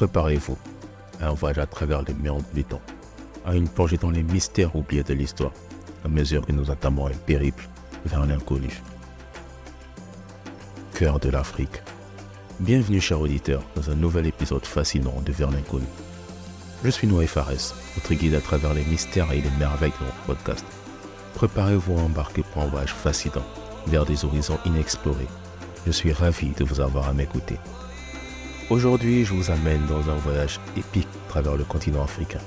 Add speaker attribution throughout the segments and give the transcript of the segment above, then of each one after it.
Speaker 1: Préparez-vous à un voyage à travers les méandres du temps, à une plongée dans les mystères oubliés de l'histoire, à mesure que nous entamons un périple vers l'inconnu. Cœur de l'Afrique. Bienvenue, chers auditeurs, dans un nouvel épisode fascinant de Vers l'inconnu. Je suis Noé Fares, votre guide à travers les mystères et les merveilles de notre podcast. Préparez-vous à embarquer pour un voyage fascinant vers des horizons inexplorés. Je suis ravi de vous avoir à m'écouter. Aujourd'hui, je vous amène dans un voyage épique travers le continent africain.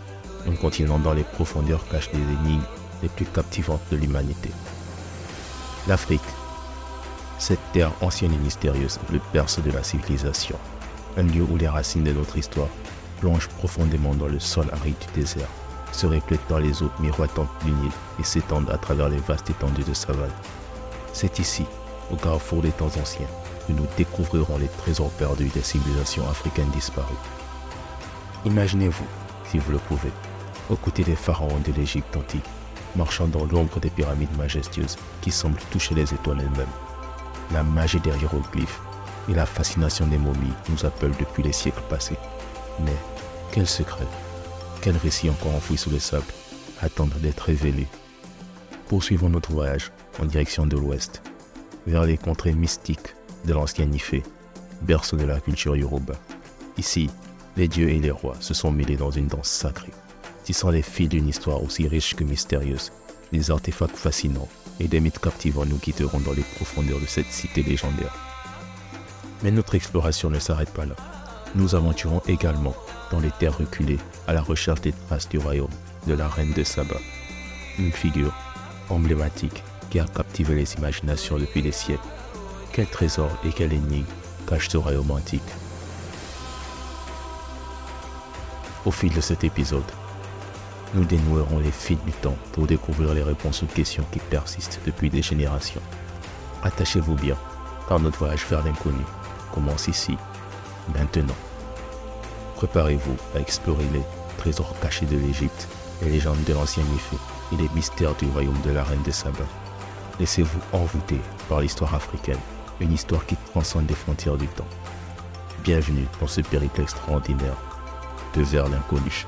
Speaker 1: Un continent dans les profondeurs cache les énigmes les plus captivantes de l'humanité. L'Afrique, cette terre ancienne et mystérieuse, le berceau de la civilisation. Un lieu où les racines de notre histoire plongent profondément dans le sol aride du désert, se reflètent dans les eaux miroitantes du Nil et s'étendent à travers les vastes étendues de savane. C'est ici, au carrefour des temps anciens, que nous découvrirons les trésors perdus des civilisations africaines disparues. Imaginez-vous, si vous le pouvez, aux côtés des pharaons de l'Égypte antique, marchant dans l'ombre des pyramides majestueuses qui semblent toucher les étoiles elles-mêmes. La magie des hiéroglyphes et la fascination des momies nous appellent depuis les siècles passés. Mais quel secret, quel récit encore enfoui sous les sables attendent d'être révélés Poursuivons notre voyage en direction de l'ouest, vers les contrées mystiques de l'ancien Nifé, berceau de la culture yoruba. Ici, les dieux et les rois se sont mêlés dans une danse sacrée, tissant les fils d'une histoire aussi riche que mystérieuse. Des artefacts fascinants et des mythes captivants nous quitteront dans les profondeurs de cette cité légendaire. Mais notre exploration ne s'arrête pas là. Nous aventurons également dans les terres reculées à la recherche des traces du royaume de la reine de Saba, une figure emblématique qui a captivé les imaginations depuis des siècles quel trésor et quelle énigme cache ce royaume antique Au fil de cet épisode, nous dénouerons les fils du temps pour découvrir les réponses aux questions qui persistent depuis des générations. Attachez-vous bien, car notre voyage vers l'inconnu commence ici, maintenant. Préparez-vous à explorer les trésors cachés de l'Égypte, les légendes de l'ancien Nifé et les mystères du royaume de la reine de Saba. Laissez-vous envoûter par l'histoire africaine une histoire qui transcende les frontières du temps. Bienvenue dans ce périple extraordinaire de vers l'inconnu.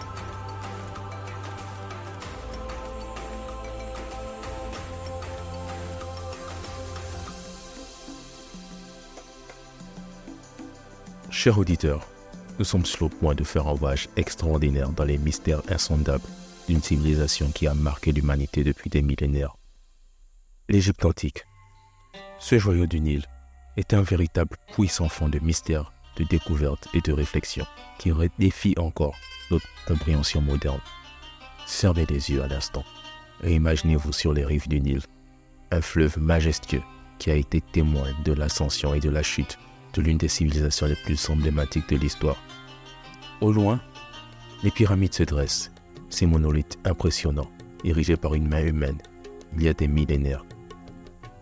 Speaker 1: Chers auditeurs, nous sommes sur le point de faire un voyage extraordinaire dans les mystères insondables d'une civilisation qui a marqué l'humanité depuis des millénaires. L'Égypte antique. Ce joyau du Nil est un véritable puissant fond de mystère, de découverte et de réflexion qui défie encore notre compréhension moderne. Servez les yeux à l'instant et imaginez-vous sur les rives du Nil, un fleuve majestueux qui a été témoin de l'ascension et de la chute de l'une des civilisations les plus emblématiques de l'histoire. Au loin, les pyramides se dressent, ces monolithes impressionnants, érigés par une main humaine il y a des millénaires.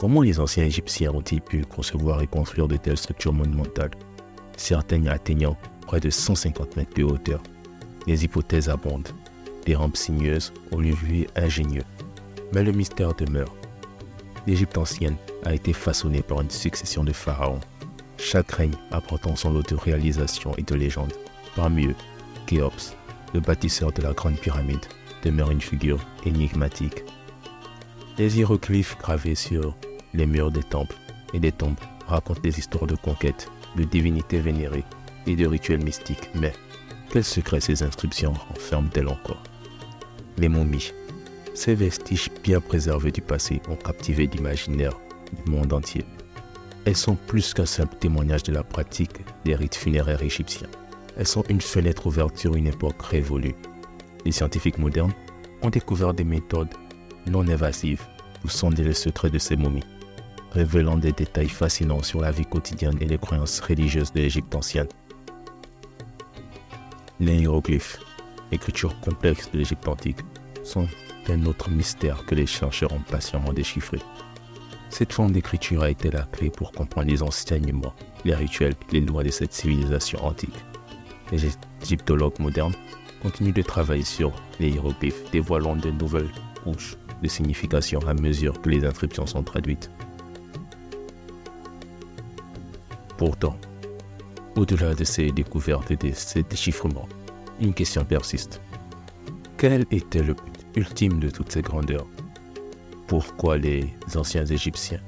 Speaker 1: Comment les anciens Égyptiens ont-ils pu concevoir et construire de telles structures monumentales, certaines atteignant près de 150 mètres de hauteur Les hypothèses abondent, des rampes sinueuses au lieu ingénieux. Mais le mystère demeure. L'Égypte ancienne a été façonnée par une succession de pharaons, chaque règne apportant son lot de réalisations et de légendes. Parmi eux, Khéops, le bâtisseur de la Grande Pyramide, demeure une figure énigmatique. Les hiéroglyphes gravés sur les murs des temples et des tombes racontent des histoires de conquête, de divinités vénérées et de rituels mystiques. Mais quels secrets ces inscriptions renferment-elles encore? Les momies. Ces vestiges bien préservés du passé ont captivé l'imaginaire du monde entier. Elles sont plus qu'un simple témoignage de la pratique des rites funéraires égyptiens. Elles sont une fenêtre ouverte sur une époque révolue. Les scientifiques modernes ont découvert des méthodes non invasives pour sonder les secrets de ces momies révélant des détails fascinants sur la vie quotidienne et les croyances religieuses de l'Égypte ancienne. Les hiéroglyphes, écriture complexe de l'Égypte antique, sont un autre mystère que les chercheurs ont patiemment déchiffré. Cette forme d'écriture a été la clé pour comprendre les enseignements, les rituels les lois de cette civilisation antique. Les égyptologues modernes continuent de travailler sur les hiéroglyphes, dévoilant de nouvelles couches de signification à mesure que les inscriptions sont traduites. Pourtant, Au-delà de ces découvertes et de ces déchiffrements, une question persiste. Quel était le but ultime de toutes ces grandeurs? Pourquoi les anciens Égyptiens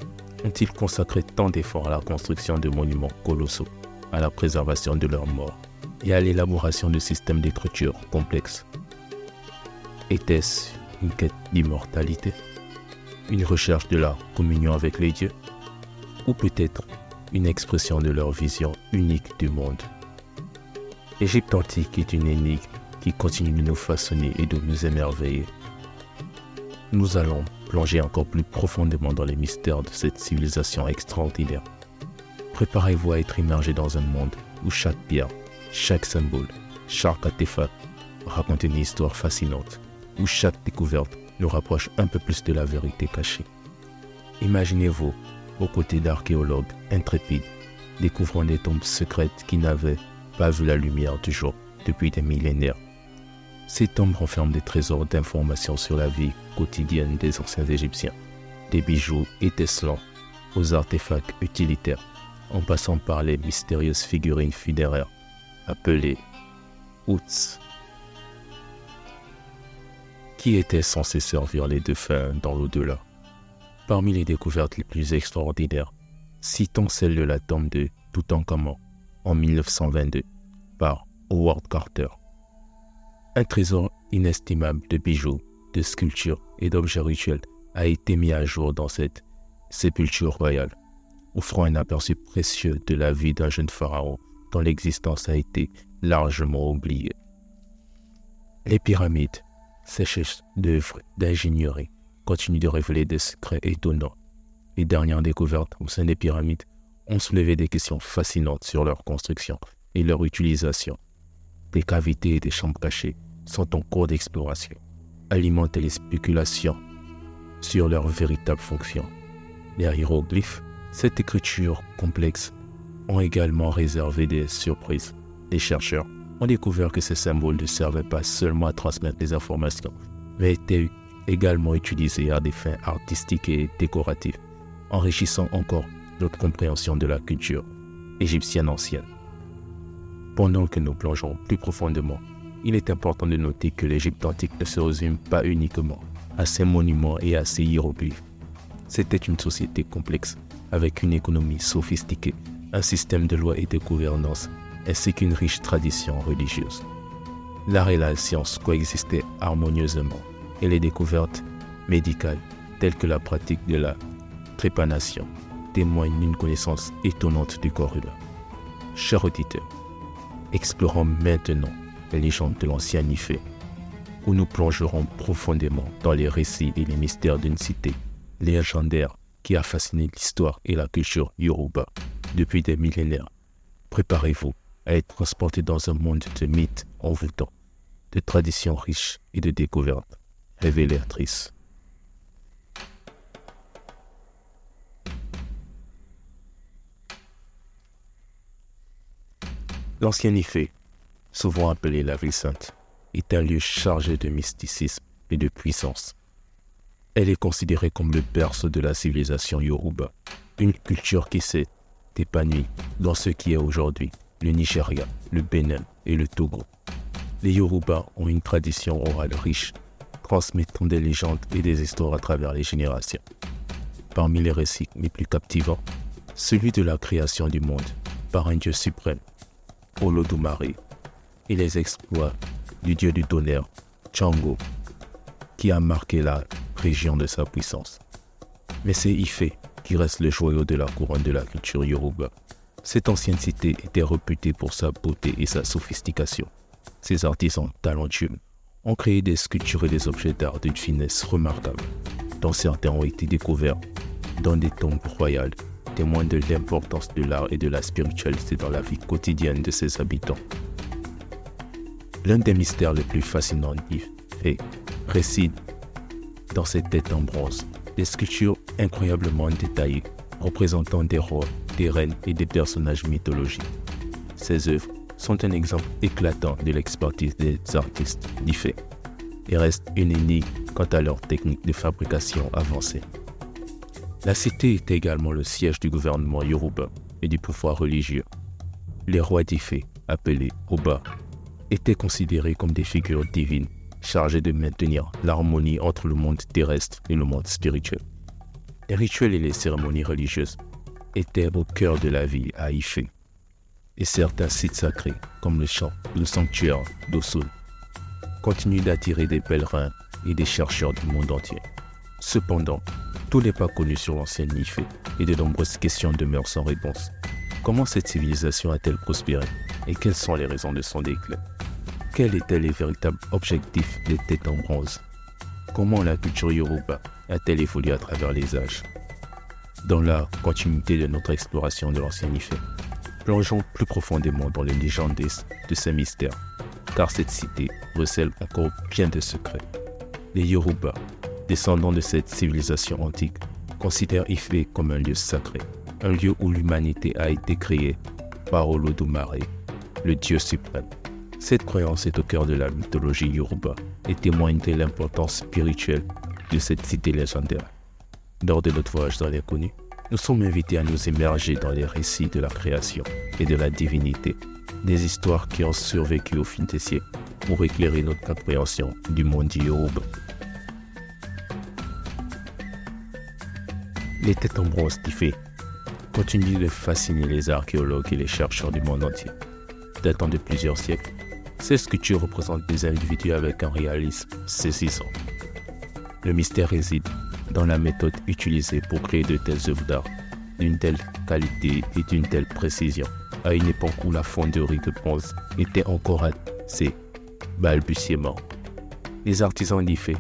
Speaker 1: ont-ils consacré tant d'efforts à la construction de monuments colossaux, à la préservation de leurs morts et à l'élaboration de systèmes d'écriture complexes? Était-ce une quête d'immortalité? Une recherche de la communion avec les dieux? Ou peut-être une expression de leur vision unique du monde L'Égypte antique est une énigme qui continue de nous façonner et de nous émerveiller. Nous allons plonger encore plus profondément dans les mystères de cette civilisation extraordinaire. Préparez-vous à être immergé dans un monde où chaque pierre, chaque symbole, chaque artefact raconte une histoire fascinante, où chaque découverte nous rapproche un peu plus de la vérité cachée. Imaginez-vous aux côtés d'archéologues intrépides, découvrant des tombes secrètes qui n'avaient pas vu la lumière du jour depuis des millénaires. Ces tombes renferment des trésors d'informations sur la vie quotidienne des anciens Égyptiens, des bijoux étincelants aux artefacts utilitaires, en passant par les mystérieuses figurines funéraires appelées Outs, qui étaient censées servir les défunts dans l'au-delà? Parmi les découvertes les plus extraordinaires, citons celle de la tombe de Toutankhamon en 1922 par Howard Carter. Un trésor inestimable de bijoux, de sculptures et d'objets rituels a été mis à jour dans cette sépulture royale, offrant un aperçu précieux de la vie d'un jeune pharaon dont l'existence a été largement oubliée. Les pyramides, ces d'œuvres d'ingénierie, continuent de révéler des secrets étonnants. Les dernières découvertes au sein des pyramides ont soulevé des questions fascinantes sur leur construction et leur utilisation. Des cavités et des chambres cachées sont en cours d'exploration, alimentent les spéculations sur leur véritable fonction. Les hiéroglyphes, cette écriture complexe, ont également réservé des surprises. Les chercheurs ont découvert que ces symboles ne servaient pas seulement à transmettre des informations, mais étaient également utilisés à des fins artistiques et décoratives, enrichissant encore notre compréhension de la culture égyptienne ancienne. Pendant que nous plongeons plus profondément, il est important de noter que l'Égypte antique ne se résume pas uniquement à ses monuments et à ses hiéroglyphes. C'était une société complexe, avec une économie sophistiquée, un système de loi et de gouvernance, ainsi qu'une riche tradition religieuse. L'art et la science coexistaient harmonieusement, et les découvertes médicales, telles que la pratique de la trépanation, témoignent d'une connaissance étonnante du corps humain. Chers auditeurs, Explorons maintenant les légendes de l'ancien Nifé, où nous plongerons profondément dans les récits et les mystères d'une cité légendaire qui a fasciné l'histoire et la culture yoruba depuis des millénaires. Préparez-vous à être transporté dans un monde de mythes envoûtants, de traditions riches et de découvertes révélatrices. L'ancien Ifé, souvent appelé la ville sainte, est un lieu chargé de mysticisme et de puissance. Elle est considérée comme le berceau de la civilisation yoruba, une culture qui s'est épanouie dans ce qui est aujourd'hui le Nigeria, le Bénin et le Togo. Les Yoruba ont une tradition orale riche, transmettant des légendes et des histoires à travers les générations. Parmi les récits les plus captivants, celui de la création du monde par un Dieu suprême Olodumare et les exploits du dieu du tonnerre, Chango, qui a marqué la région de sa puissance. Mais c'est Ife qui reste le joyau de la couronne de la culture yoruba. Cette ancienne cité était réputée pour sa beauté et sa sophistication. Ses artisans talentueux ont créé des sculptures et des objets d'art d'une finesse remarquable, dont certains ont été découverts dans des tombes royales témoin de l'importance de l'art et de la spiritualité dans la vie quotidienne de ses habitants. L'un des mystères les plus fascinants fait réside dans cette tête en bronze, des sculptures incroyablement détaillées représentant des rois, des reines et des personnages mythologiques. Ces œuvres sont un exemple éclatant de l'expertise des artistes d'Ifé et restent une énigme quant à leur technique de fabrication avancée. La cité est également le siège du gouvernement yoruba et du pouvoir religieux. Les rois d'Ifé, appelés Oba, étaient considérés comme des figures divines chargées de maintenir l'harmonie entre le monde terrestre et le monde spirituel. Les rituels et les cérémonies religieuses étaient au cœur de la vie à Ifé. Et certains sites sacrés, comme le champ, le sanctuaire d'Osun, continuent d'attirer des pèlerins et des chercheurs du monde entier. Cependant, tout n'est pas connu sur l'ancienne Ifé et de nombreuses questions demeurent sans réponse. Comment cette civilisation a-t-elle prospéré et quelles sont les raisons de son déclin? Quels étaient les véritables objectifs des têtes en bronze? Comment la culture yoruba a-t-elle évolué à travers les âges? Dans la continuité de notre exploration de l'ancienne Ifé, plongeons plus profondément dans les légendes de ces mystères, car cette cité recèle encore bien de secrets. Les Yoruba, descendants de cette civilisation antique, considèrent Ifé comme un lieu sacré, un lieu où l'humanité a été créée par Olodumare, le dieu suprême. Cette croyance est au cœur de la mythologie yoruba et témoigne de l'importance spirituelle de cette cité légendaire. Lors de notre voyage dans l'inconnu, nous sommes invités à nous immerger dans les récits de la création et de la divinité, des histoires qui ont survécu au fil des siècles pour éclairer notre compréhension du monde yoruba. Les têtes en bronze d'Ifé continuent de fasciner les archéologues et les chercheurs du monde entier. Datant de plusieurs siècles, ces sculptures représentent des individus avec un réalisme saisissant. Le mystère réside dans la méthode utilisée pour créer de telles œuvres d'art, d'une telle qualité et d'une telle précision, à une époque où la fonderie de bronze était encore à ses. Les artisans d'Ifé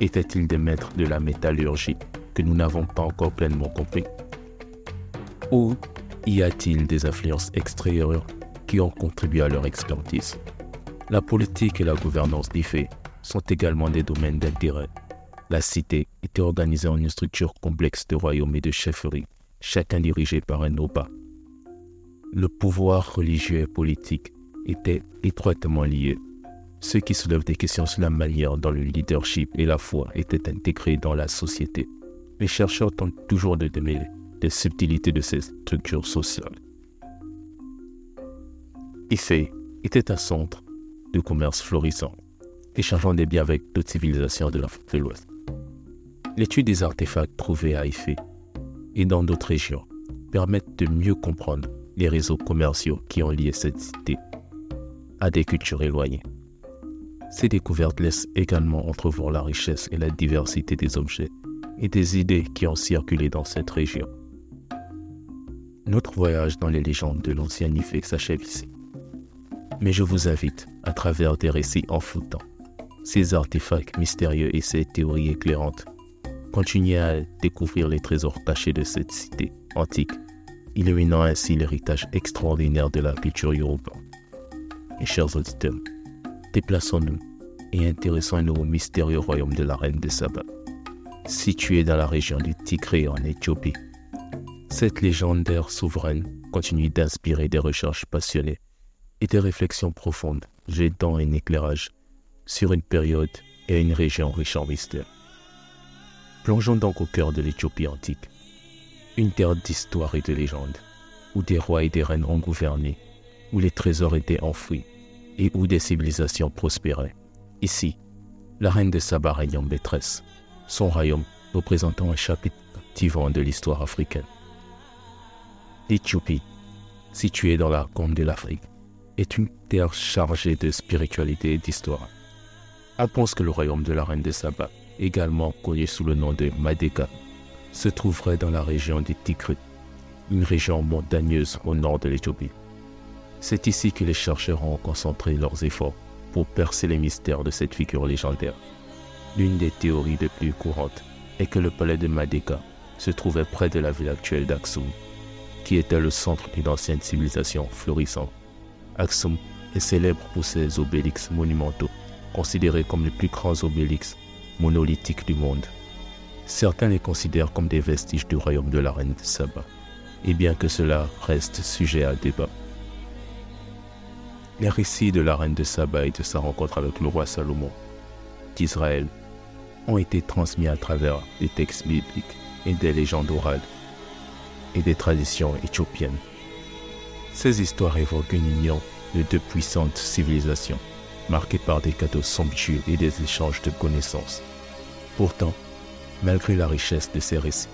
Speaker 1: étaient-ils des maîtres de la métallurgie que nous n'avons pas encore pleinement compris? Ou y a-t-il des influences extérieures qui ont contribué à leur expertise? La politique et la gouvernance d'IFE sont également des domaines d'intérêt. La cité était organisée en une structure complexe de royaumes et de chefferies, chacun dirigé par un Oba. Le pouvoir religieux et politique étaient étroitement liés, ce qui soulève des questions sur la manière dont le leadership et la foi étaient intégrés dans la société les chercheurs tentent toujours de démêler les subtilités de ces structures sociales. Ife était un centre de commerce florissant, échangeant des biens avec d'autres civilisations de l'Afrique de l'Ouest. L'étude des artefacts trouvés à Ife et dans d'autres régions permettent de mieux comprendre les réseaux commerciaux qui ont lié cette cité à des cultures éloignées. Ces découvertes laissent également entrevoir la richesse et la diversité des objets et des idées qui ont circulé dans cette région. Notre voyage dans les légendes de l'ancien Ifé s'achève ici. Mais je vous invite, à travers des récits envoûtants, ces artefacts mystérieux et ces théories éclairantes, continuez à découvrir les trésors cachés de cette cité antique, illuminant ainsi l'héritage extraordinaire de la culture européenne. Et chers auditeurs, déplaçons-nous et intéressons-nous au mystérieux royaume de la reine de Saba située dans la région du Tigré en Éthiopie. Cette légendaire souveraine continue d'inspirer des recherches passionnées et des réflexions profondes, jetant un éclairage sur une période et une région riche en mystères. Plongeons donc au cœur de l'Éthiopie antique, une terre d'histoire et de légendes, où des rois et des reines ont gouverné, où les trésors étaient enfouis et où des civilisations prospéraient. Ici, la reine de Saba règne maîtresse, son royaume représentant un chapitre captivant de l'histoire africaine. L'Éthiopie, située dans la corne de l'Afrique, est une terre chargée de spiritualité et d'histoire. Elle pense que le royaume de la reine de Saba, également connu sous le nom de Madeka, se trouverait dans la région du Tigre, une région montagneuse au nord de l'Éthiopie. C'est ici que les chercheurs ont concentré leurs efforts pour percer les mystères de cette figure légendaire. L'une des théories les plus courantes est que le palais de Madeka se trouvait près de la ville actuelle d'Aksum, qui était le centre d'une ancienne civilisation florissante. Aksum est célèbre pour ses obélix monumentaux, considérés comme les plus grands obélix monolithiques du monde. Certains les considèrent comme des vestiges du royaume de la reine de Saba, et bien que cela reste sujet à débat. Les récits de la reine de Saba et de sa rencontre avec le roi Salomon d'Israël ont été transmis à travers des textes bibliques et des légendes orales et des traditions éthiopiennes. Ces histoires évoquent une union de deux puissantes civilisations, marquées par des cadeaux somptueux et des échanges de connaissances. Pourtant, malgré la richesse de ces récits,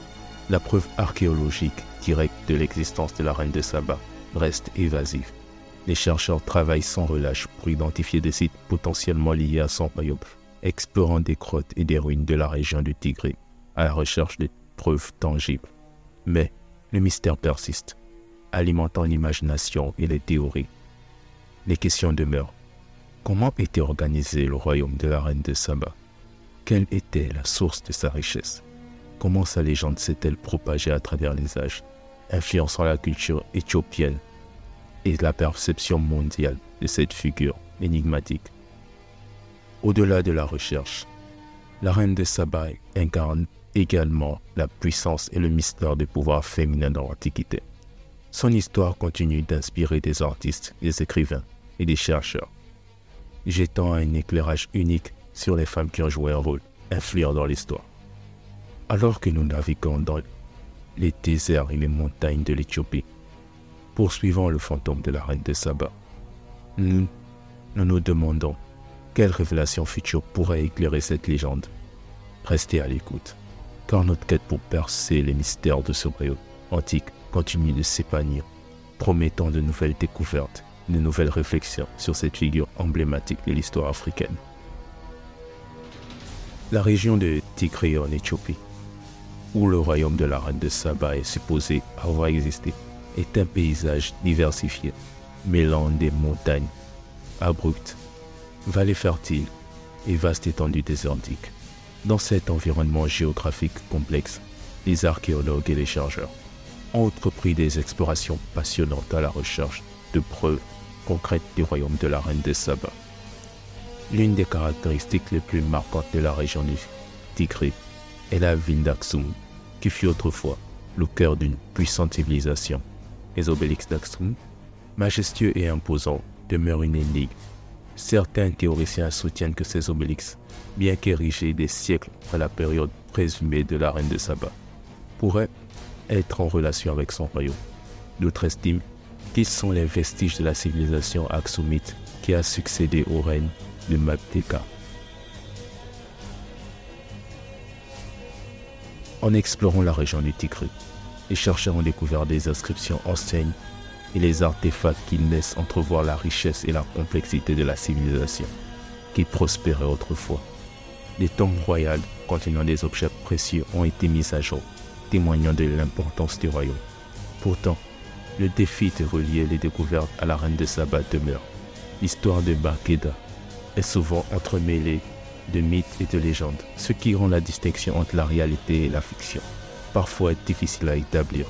Speaker 1: la preuve archéologique directe de l'existence de la reine de Saba reste évasive. Les chercheurs travaillent sans relâche pour identifier des sites potentiellement liés à son royaume, explorant des grottes et des ruines de la région du Tigré à la recherche de preuves tangibles. Mais le mystère persiste, alimentant l'imagination et les théories. Les questions demeurent. Comment était organisé le royaume de la reine de Saba? Quelle était la source de sa richesse? Comment sa légende s'est-elle propagée à travers les âges, influençant la culture éthiopienne et la perception mondiale de cette figure énigmatique? Au-delà de la recherche, la reine de Saba incarne également la puissance et le mystère du pouvoir féminin dans l'Antiquité. Son histoire continue d'inspirer des artistes, des écrivains et des chercheurs, jetant un éclairage unique sur les femmes qui ont joué un rôle influent dans l'histoire. Alors que nous naviguons dans les déserts et les montagnes de l'Éthiopie, poursuivant le fantôme de la reine de Saba, nous nous, demandons quelle révélation future pourrait éclairer cette légende. Restez à l'écoute car notre quête pour percer les mystères de ce royaume antique continue de s'épanouir, promettant de nouvelles découvertes, de nouvelles réflexions sur cette figure emblématique de l'histoire africaine. La région de Tigré en Éthiopie, où le royaume de la reine de Saba est supposé avoir existé, est un paysage diversifié, mêlant des montagnes abruptes, vallées fertiles et vastes étendues désertiques. Dans cet environnement géographique complexe, les archéologues et les chercheurs ont entrepris des explorations passionnantes à la recherche de preuves concrètes du royaume de la reine de Saba. L'une des caractéristiques les plus marquantes de la région du Tigré est la ville d'Aksum, qui fut autrefois le cœur d'une puissante civilisation. Les obélix d'Aksum, majestueux et imposants, demeurent une énigme Certains théoriciens soutiennent que ces obélix, bien qu'érigés des siècles après la période présumée de la reine de Saba, pourraient être en relation avec son royaume. D'autres estiment qu'ils sont les vestiges de la civilisation aksumite qui a succédé au règne de Mapteka? En explorant la région du Tigre, les chercheurs ont découvert des inscriptions anciennes et les artefacts qui laissent entrevoir la richesse et la complexité de la civilisation qui prospérait autrefois. Des tombes royales contenant des objets précieux ont été mis à jour, témoignant de l'importance du royaume. Pourtant, le défi de relier les découvertes à la reine de Saba demeure. L'histoire de Bakeda est souvent entremêlée de mythes et de légendes, ce qui rend la distinction entre la réalité et la fiction parfois difficile à établir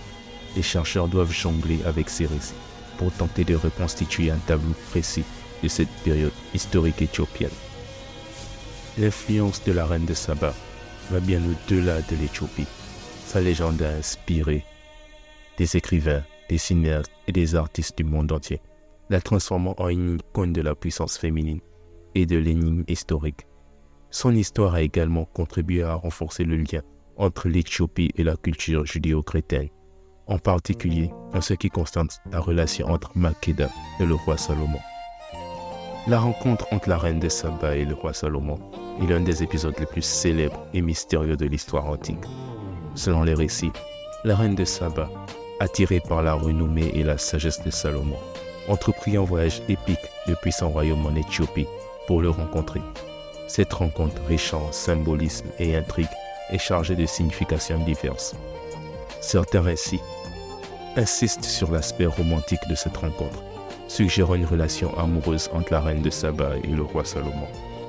Speaker 1: les chercheurs doivent jongler avec ces récits pour tenter de reconstituer un tableau précis de cette période historique éthiopienne. L'influence de la reine de Saba va bien au-delà de l'Éthiopie. Sa légende a inspiré des écrivains, des cinéastes et des artistes du monde entier, la transformant en une icône de la puissance féminine et de l'énigme historique. Son histoire a également contribué à renforcer le lien entre l'Éthiopie et la culture judéo-chrétienne en particulier en ce qui concerne la relation entre Makeda et le roi Salomon. La rencontre entre la reine de Saba et le roi Salomon est l'un des épisodes les plus célèbres et mystérieux de l'histoire antique. Selon les récits, la reine de Saba, attirée par la renommée et la sagesse de Salomon, entreprit un voyage épique depuis son royaume en Éthiopie pour le rencontrer. Cette rencontre riche en symbolisme et intrigue est chargée de significations diverses. Certains récits insistent sur l'aspect romantique de cette rencontre, suggérant une relation amoureuse entre la reine de Saba et le roi Salomon.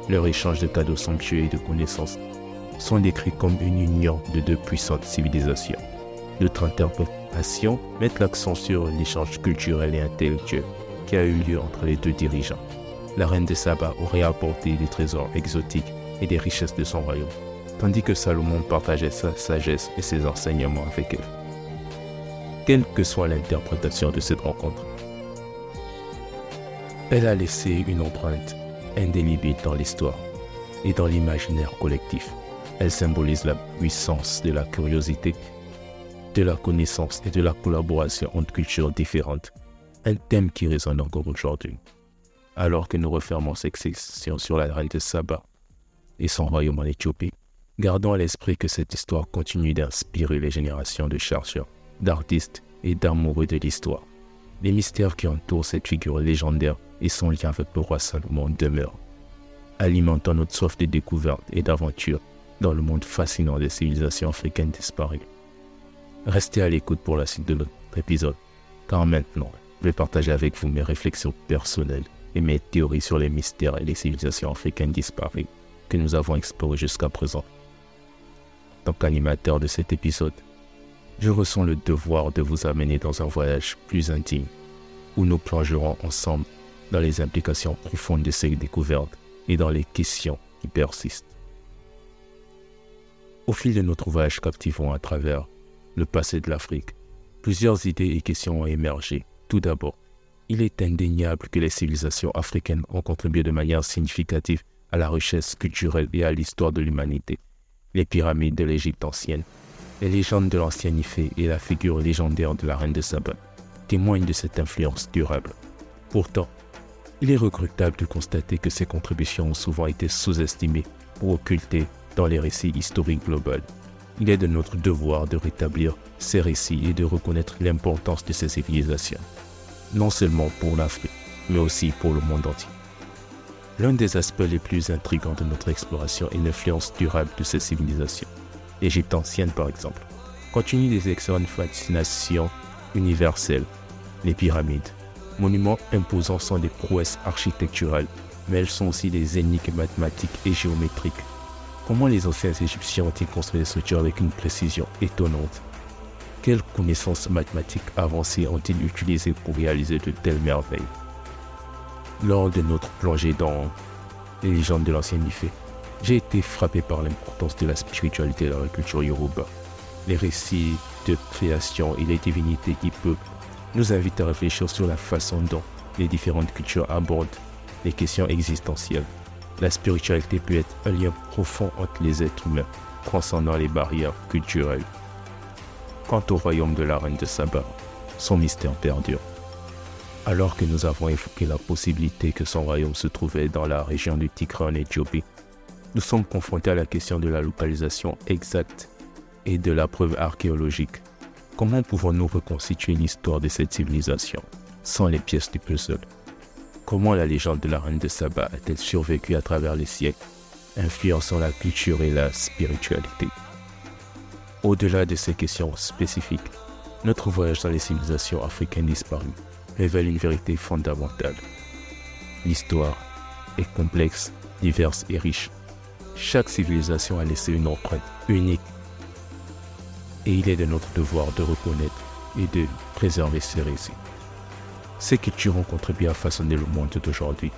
Speaker 1: Leur échange de cadeaux somptueux et de connaissances sont décrits comme une union de deux puissantes civilisations. D'autres mettent l'accent sur l'échange culturel et intellectuel qui a eu lieu entre les deux dirigeants. La reine de Saba aurait apporté des trésors exotiques et des richesses de son royaume, tandis que Salomon partageait sa sagesse et ses enseignements avec elle. Quelle que soit l'interprétation de cette rencontre, elle a laissé une empreinte indélébile dans l'histoire et dans l'imaginaire collectif. Elle symbolise la puissance de la curiosité, de la connaissance et de la collaboration entre cultures différentes, un thème qui résonne encore aujourd'hui. Alors que nous refermons cette section sur la reine de Saba et son royaume en Éthiopie, gardons à l'esprit que cette histoire continue d'inspirer les générations de chercheurs, d'artistes et d'amoureux de l'histoire. Les mystères qui entourent cette figure légendaire et son lien avec le roi Salomon demeurent, alimentant notre soif de découverte et d'aventure dans le monde fascinant des civilisations africaines disparues. Restez à l'écoute pour la suite de notre épisode, car maintenant, je vais partager avec vous mes réflexions personnelles et mes théories sur les mystères et les civilisations africaines disparues que nous avons explorées jusqu'à présent. En tant qu'animateur de cet épisode, je ressens le devoir de vous amener dans un voyage plus intime, où nous plongerons ensemble dans les implications profondes de ces découvertes et dans les questions qui persistent. Au fil de notre voyage captivant à travers le passé de l'Afrique, plusieurs idées et questions ont émergé. Tout d'abord, il est indéniable que les civilisations africaines ont contribué de manière significative à la richesse culturelle et à l'histoire de l'humanité. Les pyramides de l'Égypte ancienne, les légendes de l'ancien Ifé et la figure légendaire de la reine de Saba témoignent de cette influence durable. Pourtant, il est regrettable de constater que ces contributions ont souvent été sous-estimées ou occultées dans les récits historiques globaux. Il est de notre devoir de rétablir ces récits et de reconnaître l'importance de ces civilisations, non seulement pour l'Afrique, mais aussi pour le monde entier. L'un des aspects les plus intrigants de notre exploration est l'influence durable de ces civilisations. L'Égypte ancienne, par exemple, continue des excellentes fascinations universelles. Les pyramides, monuments imposants, sont des prouesses architecturales, mais elles sont aussi des énigmes mathématiques et géométriques Comment les anciens Égyptiens ont-ils construit des structures avec une précision étonnante? Quelles connaissances mathématiques avancées ont-ils utilisées pour réaliser de telles merveilles? Lors de notre plongée dans les légendes de l'ancien Ifé, j'ai été frappé par l'importance de la spiritualité dans la culture Yoruba. Les récits de création et les divinités qui peuvent nous invitent à réfléchir sur la façon dont les différentes cultures abordent les questions existentielles la spiritualité peut être un lien profond entre les êtres humains, transcendant les barrières culturelles. Quant au royaume de la reine de Saba, son mystère perdure. Alors que nous avons évoqué la possibilité que son royaume se trouvait dans la région du Tigre en Éthiopie, nous sommes confrontés à la question de la localisation exacte et de la preuve archéologique. Comment pouvons-nous reconstituer l'histoire de cette civilisation sans les pièces du puzzle? Comment la légende de la reine de Saba a-t-elle survécu à travers les siècles, influençant la culture et la spiritualité Au-delà de ces questions spécifiques, notre voyage dans les civilisations africaines disparues révèle une vérité fondamentale. L'histoire est complexe, diverse et riche. Chaque civilisation a laissé une empreinte unique. Et il est de notre devoir de reconnaître et de préserver ces récits. Ces cultures ont contribué à façonner le monde d'aujourd'hui,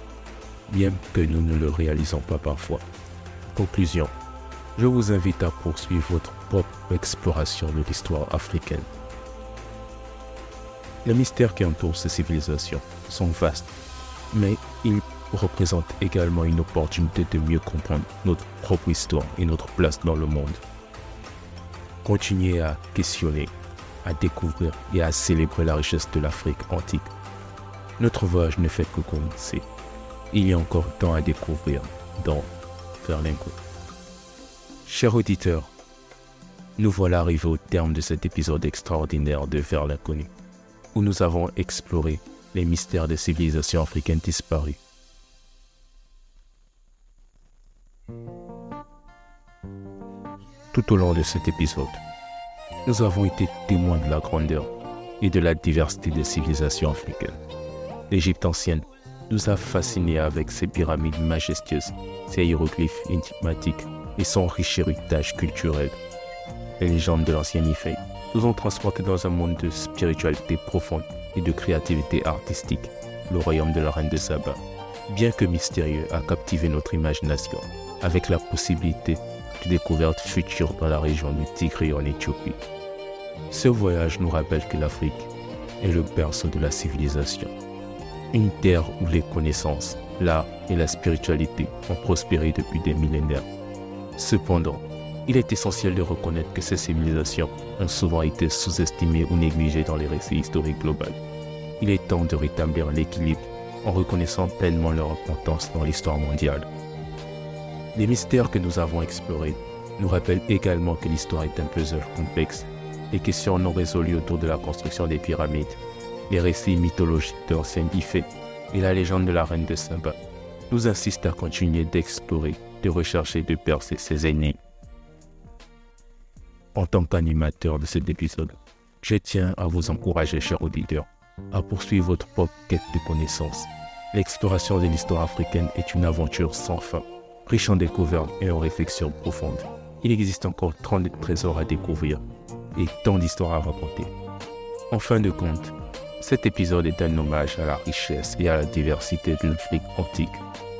Speaker 1: bien que nous ne le réalisons pas parfois. Conclusion. Je vous invite à poursuivre votre propre exploration de l'histoire africaine. Les mystères qui entourent ces civilisations sont vastes, mais ils représentent également une opportunité de mieux comprendre notre propre histoire et notre place dans le monde. Continuez à questionner, à découvrir et à célébrer la richesse de l'Afrique antique notre voyage ne fait que commencer. Il y a encore tant à découvrir dans Vers l'inconnu. Chers auditeurs, nous voilà arrivés au terme de cet épisode extraordinaire de Vers l'inconnu, où nous avons exploré les mystères des civilisations africaines disparues. Tout au long de cet épisode, nous avons été témoins de la grandeur et de la diversité des civilisations africaines l'Égypte ancienne nous a fascinés avec ses pyramides majestueuses, ses hiéroglyphes énigmatiques et son riche héritage culturel. Les légendes de l'ancien Ifé nous ont transportés dans un monde de spiritualité profonde et de créativité artistique, le royaume de la reine de Saba, bien que mystérieux, a captivé notre imagination avec la possibilité de découvertes futures dans la région du Tigre en Éthiopie. Ce voyage nous rappelle que l'Afrique est le berceau de la civilisation une terre où les connaissances, l'art et la spiritualité ont prospéré depuis des millénaires. Cependant, il est essentiel de reconnaître que ces civilisations ont souvent été sous-estimées ou négligées dans les récits historiques globaux. il est temps de rétablir l'équilibre en reconnaissant pleinement leur importance dans l'histoire mondiale. Les mystères que nous avons explorés nous rappellent également que l'histoire est un puzzle complexe. Les questions non résolues autour de la construction des pyramides, les récits mythologiques d'anciens Ifé et la légende de la reine de Saba nous insistent à continuer d'explorer, de rechercher, de percer ces énigmes. En tant qu'animateur de cet épisode, je tiens à vous encourager, chers auditeurs, à poursuivre votre propre quête de connaissances. L'exploration de l'histoire africaine est une aventure sans fin, riche en découvertes et en réflexions profondes. Il existe encore 30 trésors à découvrir et tant d'histoires à raconter. En fin de compte, cet épisode est un hommage à la richesse et à la diversité de l'Afrique antique.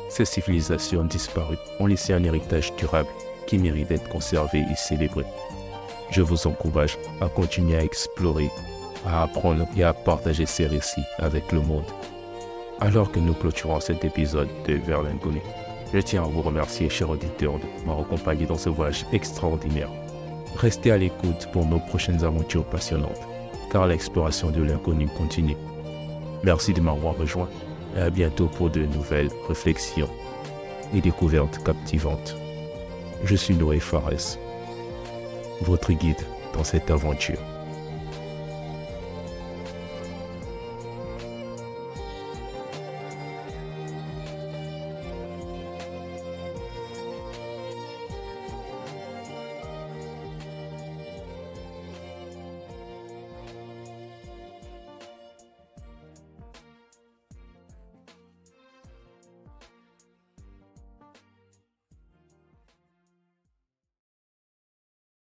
Speaker 1: Ces civilisations disparues ont laissé un héritage durable qui mérite d'être conservé et célébré. Je vous encourage à continuer à explorer, à apprendre et à partager ces récits avec le monde. Alors que nous clôturons cet épisode de Vers je tiens à vous remercier, chers auditeurs, de m'avoir accompagné dans ce voyage extraordinaire. Restez à l'écoute pour nos prochaines aventures passionnantes, car l'exploration de l'inconnu continue. Merci de m'avoir rejoint et à bientôt pour de nouvelles réflexions et découvertes captivantes. Je suis Noé Fares, votre guide dans cette aventure.